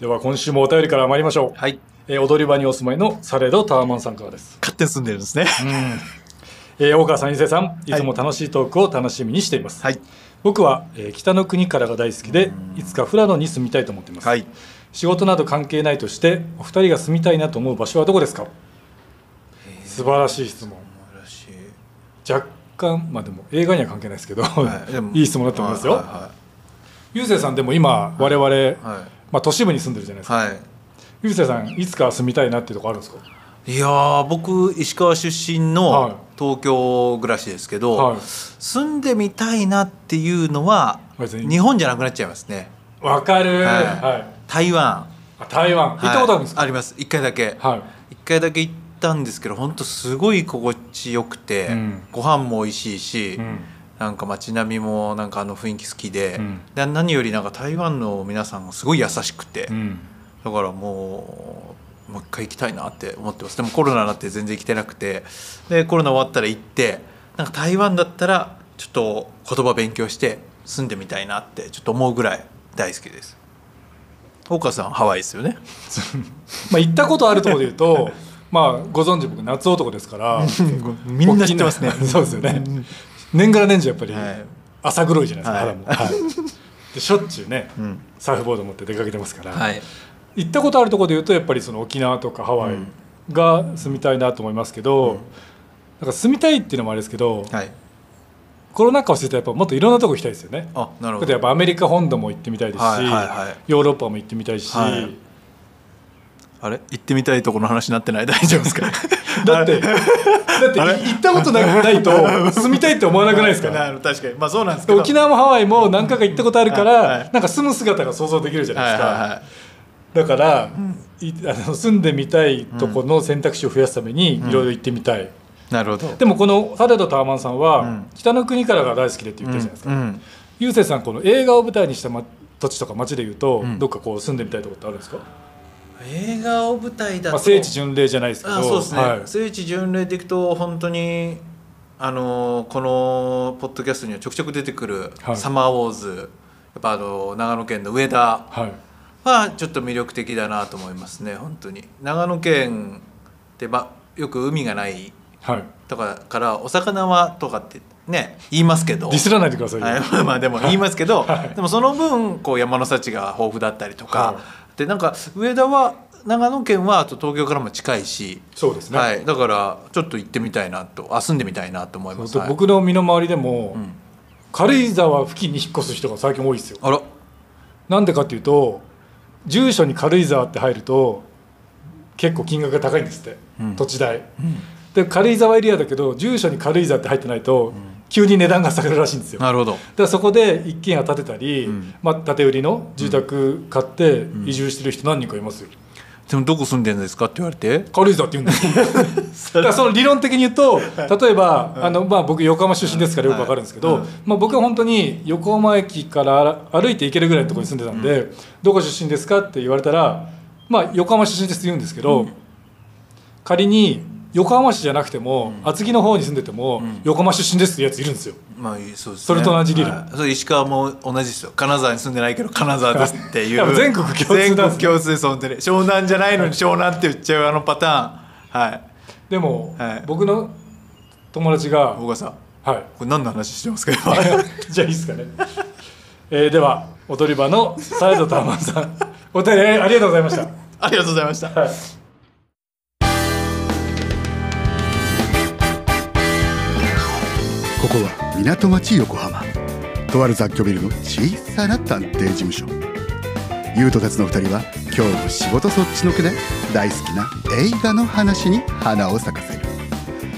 では今週もお便りから参りましょう。はい。えー踊り場にお住まいのサレドタワマンさんからです。勝手に住んでるんですね。えー大川さん、伊勢さん、いつも楽しいトークを楽しみにしています。はい。僕は、えー北の国からが大好きで、いつか富良野に住みたいと思っています。はい。仕事など関係ないとして、お二人が住みたいなと思う場所はどこですか？素晴らしい質問。若干、まあでも映画には関係ないですけど、はい いい質問だと思いますよ。はゆうせいさんでも今、我々、いはい。はい。まあ都市部に住んでるじゃないですか。はい。ゆうせいさん、いつか住みたいなっていうところあるんですか？いやー僕石川出身はい。の東京暮らしですけど、はい。住んでみたいなっていうのは日本じゃなくなっちゃいますね。わかる、はい。はい。台湾。あ台湾。行ったことあるんですか、はいあります。一回だけ。はい。一回だけ行ったんですけど本当すごい心地よくて、うん。ご飯も美味しいし、うんなんか街並みもなんかあの雰囲気好きで,、うん。で何よりなんか台湾の皆さんがすごい優しくて、うん。だからもうもう一回行きたいなって思ってます。でもコロナになって全然行けてなくてでコロナ終わったら行ってなんか台湾だったらちょっと言葉勉強して住んでみたいなってちょっと思うぐらい大好きです。大川さんハワイですよね。まあ行ったことあるところで言うと まあご存知僕夏男ですから。みんな知ってますね。そうですよね年がら年中やっぱりはい。朝黒いじゃないですか、はい。肌も、はい、でしょっちゅうね、ん。サーフボード持って出かけてますから、はい。行ったことあるところで言うとやっぱりその沖縄とかハワイが住みたいなと思いますけど、なんか住みたいっていうのもあれですけど、はい。コロナ禍をしてたらやっぱもっといろんなとこ行きたいですよね。あなるほど。やっぱアメリカ本土も行ってみたいですし、ヨーロッパも行ってみたいし、はい。あれ？行ってみたいところの話になってない？大丈夫ですか？だって だって行ったことなないと 住みたいって思わなくないですか？確かに。まあそうなんですけど。沖縄もハワイも何回か行ったことあるから、なんか住む姿が想像できるじゃないですか、はいはいはい。だから、いあの住んでみたいとこの選択肢を増やすためにいろいろ行ってみたい、なるほど。でもこのサレドタワマンさんは、ん。北の国からが大好きでって言ってるじゃないですか、うん。ゆうせいさんこの映画を舞台にした、ま、土地とか町でいうと、ん。どっかこう住んでみたいところってあるんですか、映画を舞台だと、まあ、聖地巡礼じゃないですけどあそうですね、はい。聖地巡礼でいくと本当にあのこのポッドキャストにはちょくちょく出てくる「はい。サマーウォーズ」やっぱあの長野県の上田はい。はちょっと魅力的だなと思いますね本当に。長野県って、ま、よく海がないはい。とかからお魚はとかってね言いますけど。ディスらないでくださいよ、はい、まあまあでも言いますけど、はい。でもその分こう山の幸が豊富だったりとか、はでなんか上田は長野県はあと東京からも近いし、そうですね、はい、だからちょっと行ってみたいなとあ住んでみたいなと思います、はい。僕の身の回りでも、ん。軽井沢付近に引っ越す人が最近多いですよ。あら。なんでかっていうと住所に軽井沢って入ると結構金額が高いんですって、うん。土地代、で軽井沢エリアだけど住所に軽井沢って入ってないと、急に値段が下がるらしいんですよ。だかなるほど。らそこで一軒家建てたり、ん。まあ、建て売りの住宅買って移住してる人何人かいますよ。でもどこ住んでるんですか？って言われて。軽井沢って言うんですよ。だからその理論的に言うと例えば、あのまあ、僕横浜出身ですからよくわかるんですけど、はい。まあ、僕は本当に横浜駅から歩いて行けるぐらいのところに住んでたんで「どこ出身ですか?」って言われたら「まあ、横浜出身です」って言うんですけど、仮に横浜市じゃなくても、厚木の方に住んでても、横浜出身ですってやついるんですよ。まあそうです、ね、それと同じ理論はい。それ石川も同じですよ。金沢に住んでないけど金沢ですっていう。全国共通全国共通です本当に。湘南じゃないのに湘南って言っちゃうあのパターン。はい。でも、はい。僕の友達が、大川さん。はい、これ何の話してますか今？じゃあいいですかね。えーでは踊り場のサイドタワマンさん。お便りありがとうございました。ありがとうございました。はいここは港町横浜。とある雑居ビルの小さな探偵事務所。優斗たちの2人は今日も仕事そっちのけで大好きな映画の話に花を咲かせる。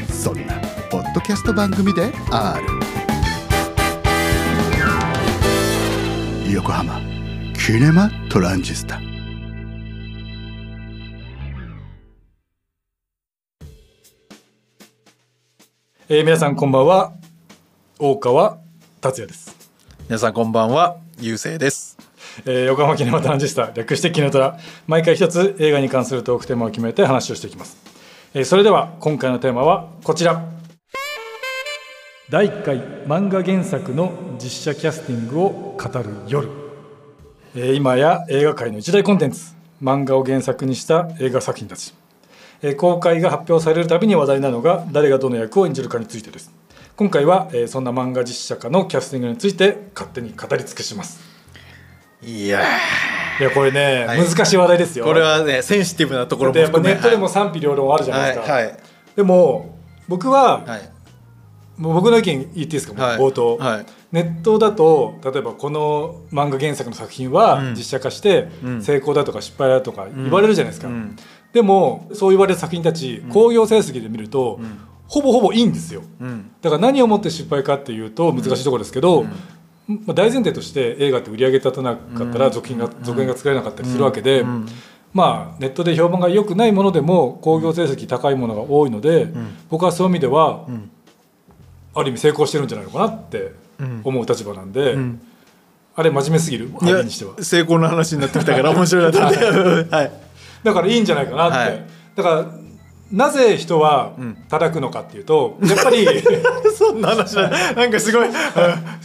そんなポッドキャスト番組である横浜キネマトランジスタ。えー皆さんこんばんは。大川達也です、皆さんこんばんは。ゆうせいです。えー横浜キネマトランジスタ略してキネトラ。毎回一つ映画に関するトークテーマを決めて話をしていきます、えーそれでは今回のテーマはこちら。第1回漫画原作の実写キャスティングを語る夜。えー今や映画界の一大コンテンツ。漫画を原作にした映画作品たち、えー公開が発表されるたびに話題なのが誰がどの役を演じるかについてです今回は、えーそんな漫画実写化のキャスティングについて勝手に語り尽くします。いや。いやこれね、はい。難しい話題ですよ。これはねセンシティブなところも含めネットでも賛否両論あるじゃないですか、はい。はい。でも僕は、はい。もう僕の意見言っていいですか、冒頭、はい。ネットだと例えばこの漫画原作の作品はうん。実写化してうん。成功だとか失敗だとか言われるじゃないですか、うん。でもそう言われる作品たち興行成績で見ると、んほぼほぼいいんですよ。うん。だから何をもって失敗かっていうと難しいところですけど、まあ、大前提として映画って売り上げ立たなかったら続編が,、続編が作れなかったりするわけで、うん。まあネットで評判が良くないものでも興行成績高いものが多いので、僕はそういう意味では、ん。ある意味成功してるんじゃないのかなって思う立場なんで、ん。あれ真面目すぎる？成功の話になってきたから面白 いなと思ってはい。だからいいんじゃないかなって、はい。だからなぜ人はん。叩くのかっていうとやっぱり そんな話だ。なんかすごいうん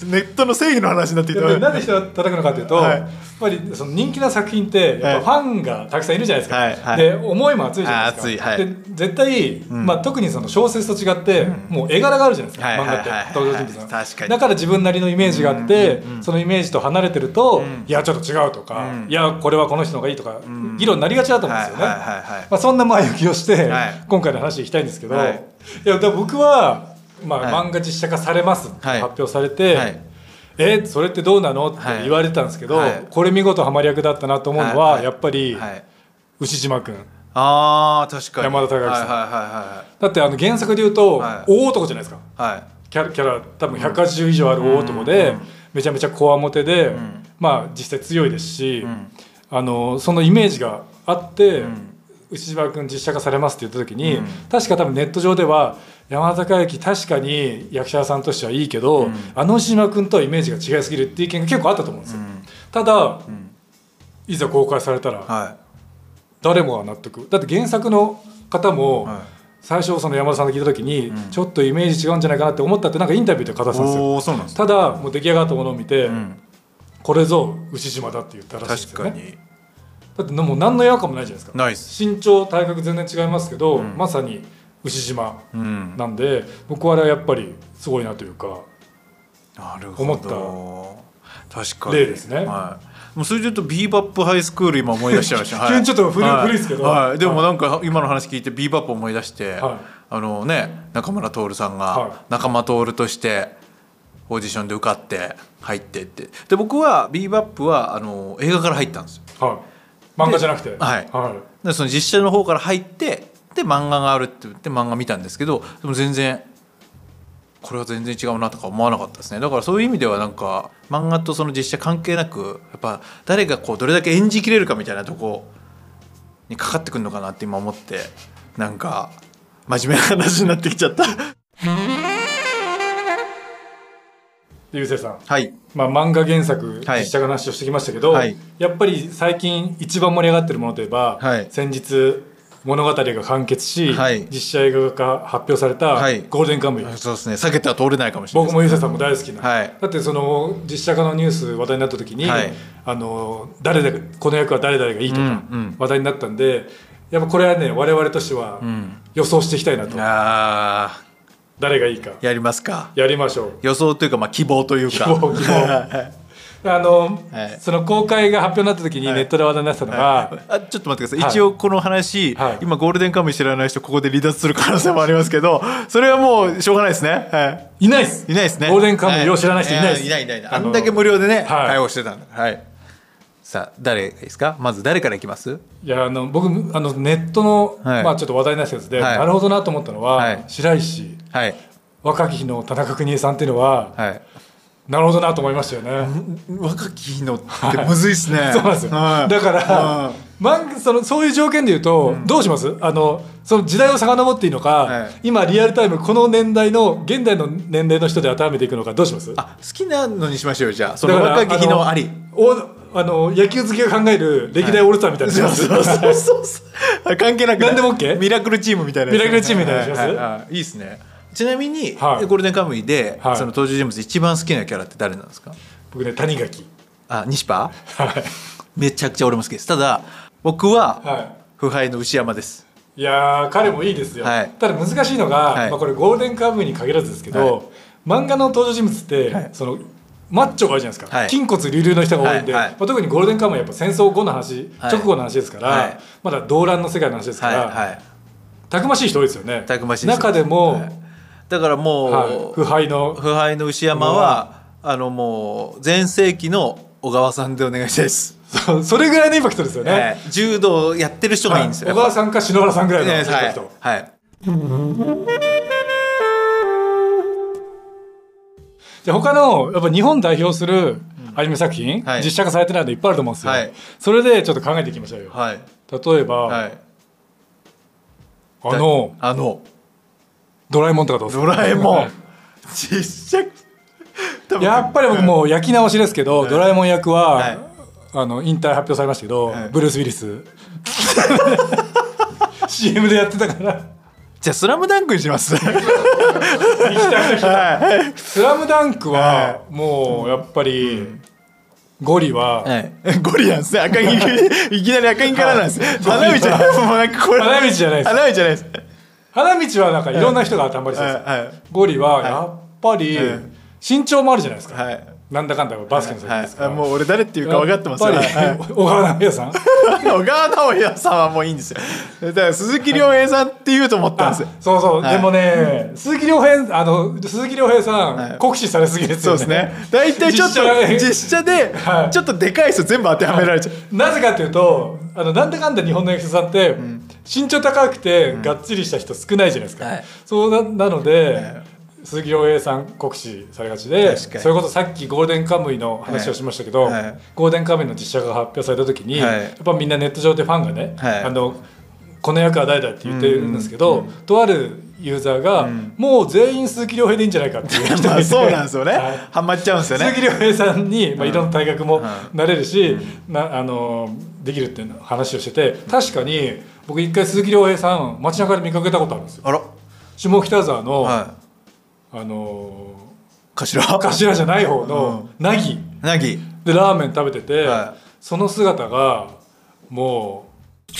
ネットの正義の話になってきた。やっぱりなぜ人が叩くのかというと、はいぱりその人気な作品ってやっぱファンがたくさんいるじゃないですか、はいはい。で思いも熱いじゃないですか。はい。で絶対、まあ、特にその小説と違って、もう絵柄があるじゃないですか、はい漫画って。登場人物のだから自分なりのイメージがあって、そのイメージと離れてると、いやちょっと違うとか、うん。いやこれはこの人の方がいいとか、議論になりがちだと思うんですよね、はいはいはいはい。まあ、そんな前置きをして、はい。今回の話に行きたいんですけど、はい。い、や僕は、まあはい。漫画実写化されますってはい発表されて、はいえそれってどうなの？ってはい言われてたんですけど、はい。これ見事ハマり役だったなと思うのは、はい。はい。やっぱり、はい。牛島君。あー確かに。山田孝之さん。はいはだってあの原作で言うと、はい。大男じゃないですか。いはい。はいキャラキャラ多分180以上ある大男で、うん。めちゃめちゃこわもてで、ん。まあ実際強いですし、ん。あのそのイメージがあって、ん。牛島君実写化されますって言った時に、うん。確か多分ネット上では山田孝之確かに役者さんとしてはいいけど、あの牛島君とはイメージが違いすぎるっていう意見が結構あったと思うんですよ。ただ、いざ公開されたらは誰もが納得。だって原作の方も、いはい。最初その山田さんが聞いた時に、ちょっとイメージ違うんじゃないかなって思ったってなんかインタビューで語ってたんですよ。ただもう出来上がったものを見て、ん。これぞ牛島だって言ったらしいですよね。だってもう何の違和感もないじゃないですか。身長体格全然違いますけど、まさに牛島うん。なんで僕はあれはやっぱりすごいなというかなるほ思ど確かに。例ですね。はい。もうそれで言うとビーバップハイスクール今思い出しちゃいました、は い急にちょっと古い。は古いですけど。はい、でもなんか今の話聞いてビーバップ思い出して、はい。あのね中村徹さんはが仲間徹としてオーディションで受かって入ってって。で僕はビーバップはあの映画から入ったんですよ。はい。漫画じゃなくて。はい。はい。でその実写の方から入ってで漫画があるって言って漫画見たんですけどでも全然これは全然違うなとか思わなかったですね。だからそういう意味ではなんか漫画とその実写関係なくやっぱ誰がこうどれだけ演じきれるかみたいなとこにかかってくるのかなって今思ってなんか真面目な話になってきちゃった。でゆうせいさん。はい。まあ、漫画原作はい。実写化の話をしてきましたけど、はい。やっぱり最近一番盛り上がってるものといえば、はい。先日物語が完結し、はい。実写映画化発表されたはい。ゴールデンカムイ、そうですね。避けては通れないかもしれない僕もゆうせいさんも大好きな、はい。だってその実写化のニュース話題になった時に、はい。あの誰々この役は誰々がいいとかうんうん。話題になったんで、やっぱこれはね我々としてはん。予想していきたいなと、あ誰がいいか。ーやりますか。やりましょう。予想というかまあ希望というか。希望希望 あの、はい。その公開が発表になった時にはい。ネットで話題になってたのが、あちょっと待ってください、はい。一応この話、はい。今ゴールデンカムイ知らない人ここで離脱する可能性もありますけど それはもうしょうがないですね、はい。いないです。いないですね。ゴールデンカムイを知らない人いないです、い。ないいない。あんだけ無料でね、はい。対応してたんだ。はい。さあ誰ですか？まず誰からいきます？いやあの僕あのネットの、はい。まあ、ちょっと話題になったやつで、はい。なるほどなと思ったのは、はい。白石はい。若き日の田中邦衛さんっていうのは、はいなるほどなと思いましたよね。若き日のってむずいっすね、そうなんですよ、はい。だから、は漫画そのそういう条件で言うと、どうします？あのその時代を遡っていいのか、はい。今リアルタイムこの年代の現代の年齢の人で当てはめていくのかどうします？あ好きなのにしましょうよじゃあ。その若き日のあり。おあの野球好きが考える歴代オールスターみたいなのします、そうそうそうそう。関係なく何でも OK？ミラクルチームみたいなやつ。ミラクルチームみたいなのします。はいはいはいい。いですねちなみに、はい。ゴールデンカムイで、はい。その登場人物一番好きなキャラって誰なんですか？僕ね谷垣。あ西パ？はい。めちゃくちゃ俺も好きです。ただ僕はは腐敗の牛山です。い、いやー彼もいいですよ、はい。ただ難しいのが、はい。まあ、これゴールデンカムイに限らずですけど、はい。漫画の登場人物って、はい。そのマッチョが多いじゃないですか、はい。筋骨隆々の人が多いんで、はい。はい。まあ、特にゴールデンカムイはやっぱ戦争後の話、はい。直後の話ですから、はい。まだ動乱の世界の話ですから、たくましい人多いですよね。たくましい中でも、はいだからもう、はい、腐敗の。腐敗の牛山はあ。のもう全盛期の小川さんでお願いしたいです、それぐらいのインパクトですよね、はい。柔道やってる人がいいんですよ、はい。小川さんか篠原さんぐらいのインねはい。パクト、はい。じゃあ他のやっぱ日本代表するアニメ作品、はい。実写化されてないのいっぱいあると思うんですよ、はい。それでちょっと考えていきましょうよ、はい。例えば、はい。あの。あのドラえもんとかどうですか？ドラえもん。実写やっぱり僕もう焼き直しですけど、ドラえもん役は、はい。あの引退発表されましたけど、はい。ブルース・ウィリス。CM でやってたから。じゃあ「スラムダンクにします。行きたい行きたい。スラムダンクはもうやっぱりゴリは、はい、ゴリなんですね。赤木いきなり赤木からなんです。花道じゃないです。花道じゃないです花道はなんかいろんな人が頑張りそうです、ゴリはやっぱりはい。身長もあるじゃないですか、はいなんだかんだバスケの世界ですから、はい、もう俺誰っていうか分かってますよ、やっぱり、はい。小川直也さん？小川直也さんはもういいんですよ。だから鈴木亮平さんって言うと思ったんですよ。そうそう、はい。でもね鈴木亮平あの鈴木亮平さん、はい。酷使されすぎですよね。そうですね。大体ちょっと実写ではい。ちょっとでかい人全部当てはめられちゃう、なぜかというとあのなんだかんだ日本の役者さんって、身長高くてがっちりした人少ないじゃないですか、はい。そうななので、はい鈴木亮平さん酷使されがちでそれこそさっきゴールデンカムイの話をしましたけど、はい。はいゴールデンカムイの実写が発表された時に、はい。やっぱみんなネット上でファンがね、はい。あのこの役は誰だって言ってるんですけど、とあるユーザーが、ん。もう全員鈴木亮平でいいんじゃないかっていう人まあがそうなんですよね、はい。ハマっちゃうんですよね。鈴木亮平さんに、まあ、うん。色の体格もん。なれるし、なあのできるっていう話をしてて確かに僕一回鈴木亮平さん街中で見かけたことあるんですよ。あら。下北沢の、はあのい頭？頭じゃない方の凪。なぎでラーメン食べてて、はその姿がもう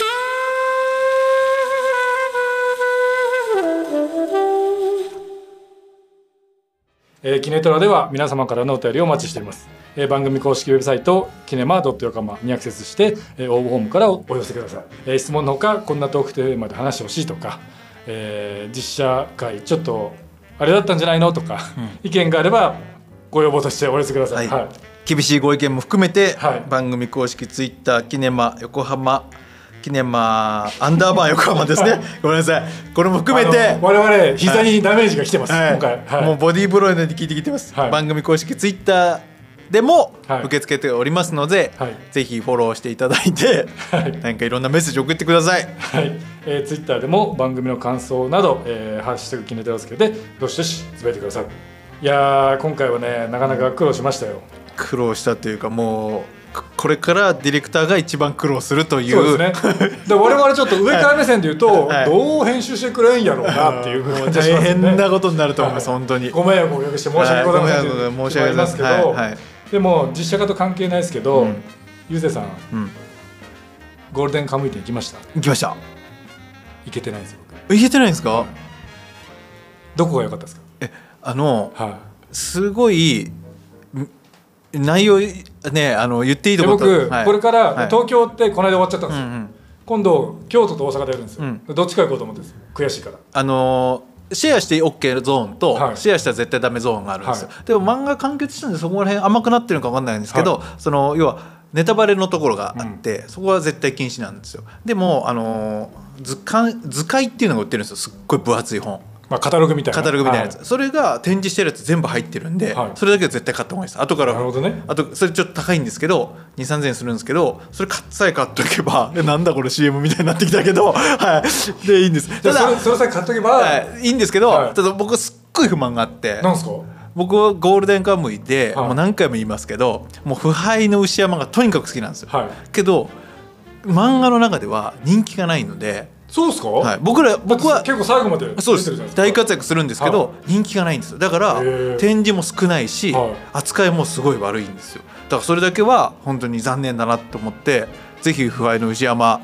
えーキネトラでは皆様からのお便りをお待ちしています、えー番組公式ウェブサイトキネマ .yokama にアクセスして、えー応募フォームからお寄せください、えー質問のほかこんなトークテーマで話してほしいとか、えー実写会ちょっとあれだったんじゃないの？とか、意見があればご要望としてお寄せください、はい。はい。厳しいご意見も含めて、はい。番組公式ツイッターキネマ横浜キネマアンダーバー横浜ですね。ごめんなさい。これも含めて我々膝にダメージが来てます、はい。今回、はい、もうボディーブローで聞いてきてます、はい。番組公式ツイッターでもはい。受け付けておりますので、はい。ぜひフォローしていただいて、はい。なんかいろんなメッセージ送ってください。はい、えー、ツイッターでも番組の感想など、えー、ハッシュタグキネテラつけてどしどしつぶやいてください。いやー今回はねなかなか苦労しましたよ。苦労したというかもうここれからディレクターが一番苦労するという。そうですね。で我々ちょっと上から目線で言うと、はい。どう編集してくれんやろうなっていう感大変なことになると思います、はい。本当に。ご迷惑をおかけして申し訳ございません。はい申し訳ございますけど、はいはい。でも実写化と関係ないですけど、うん。ゆうせいさんうん。ゴールデンカムイ店行きました？行きました行けてないんですよ僕。行けてないんですか、どこが良かったですか？えあのはすごいん内容ねあの言っていいとこ僕、はい。これから、はい。東京ってこの間終わっちゃったんですよ、うんうん。今度京都と大阪でやるんですよ、うん。どっちか行こうと思って悔しいから。あのーシェアして OK ゾーンと、はい。シェアしたら絶対ダメゾーンがあるんですよ、はでも漫画完結したんでそこら辺甘くなってるのか分かんないんですけど、はその要はネタバレのところがあって、そこは絶対禁止なんですよ。でもあのー図鑑図解っていうのが売ってるんですよ。すっごい分厚い本。まあ、カタログみたいな。カタログみたいなやつ、はそれが展示してるやつ全部入ってるんで、はい。それだけは絶対買った方がいいです。後からなるほどね。あとそれちょっと高いんですけど2 3 0 0円するんですけどそれ買っさえ買っとけば えなんだこれ CM みたいになってきたけど はい。でいいんです。ただそれそれさえ買っとけば、はい、いいんですけど、はい。ただ僕すっごい不満があって。なんですか？僕はゴールデンカムイで、はい。もう何回も言いますけどもう腐敗の牛山がとにかく好きなんですよ、はい。けど漫画の中では人気がないのでそうですか、はい、僕ら僕は結構最後までそうです。大活躍するんですけど、はい。人気がないんですよ。だから展示も少ないし、はい。扱いもすごい悪いんですよ。だからそれだけは本当に残念だなと思ってぜひ不敗の牛山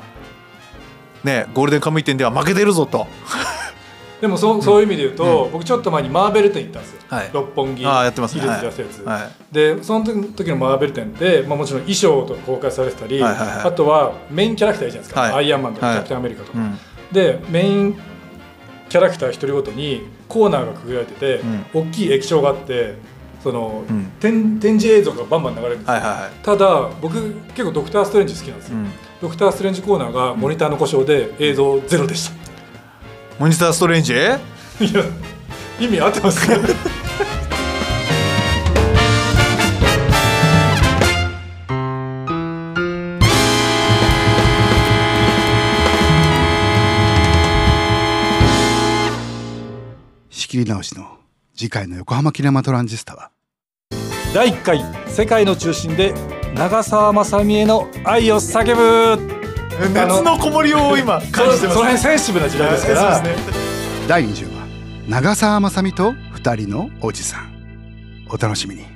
ねゴールデンカムイ店では負けてるぞとでもそうそういう意味で言うと、僕ちょっと前にマーベル店行ったんですよ、はい。六本木あーやってますね。ヒルズでやつ、でその時のマーベル店って、まあ、もちろん衣装とか公開されてたり、あとはメインキャラクターいるじゃないですか、はい。アイアンマンとかはい。キャプテンアメリカとか、うん。でメインキャラクター一人ごとにコーナーが区切られてて、大きい液晶があってその、うん。展展示映像がバンバン流れるんですよ、ただ僕結構ドクター・ストレンジ好きなんですよ、うん。ドクター・ストレンジコーナーがモニターの故障で映像ゼロでした、モニターストレンジいや意味合ってますか仕切り直しの次回の横浜キネマトランジスタは？第1回世界の中心で長澤まさみへの愛を叫ぶ熱のこもりを今そ感じてます。その辺センシティブな時代ですから、第20話長澤まさみと二人のおじさん。お楽しみに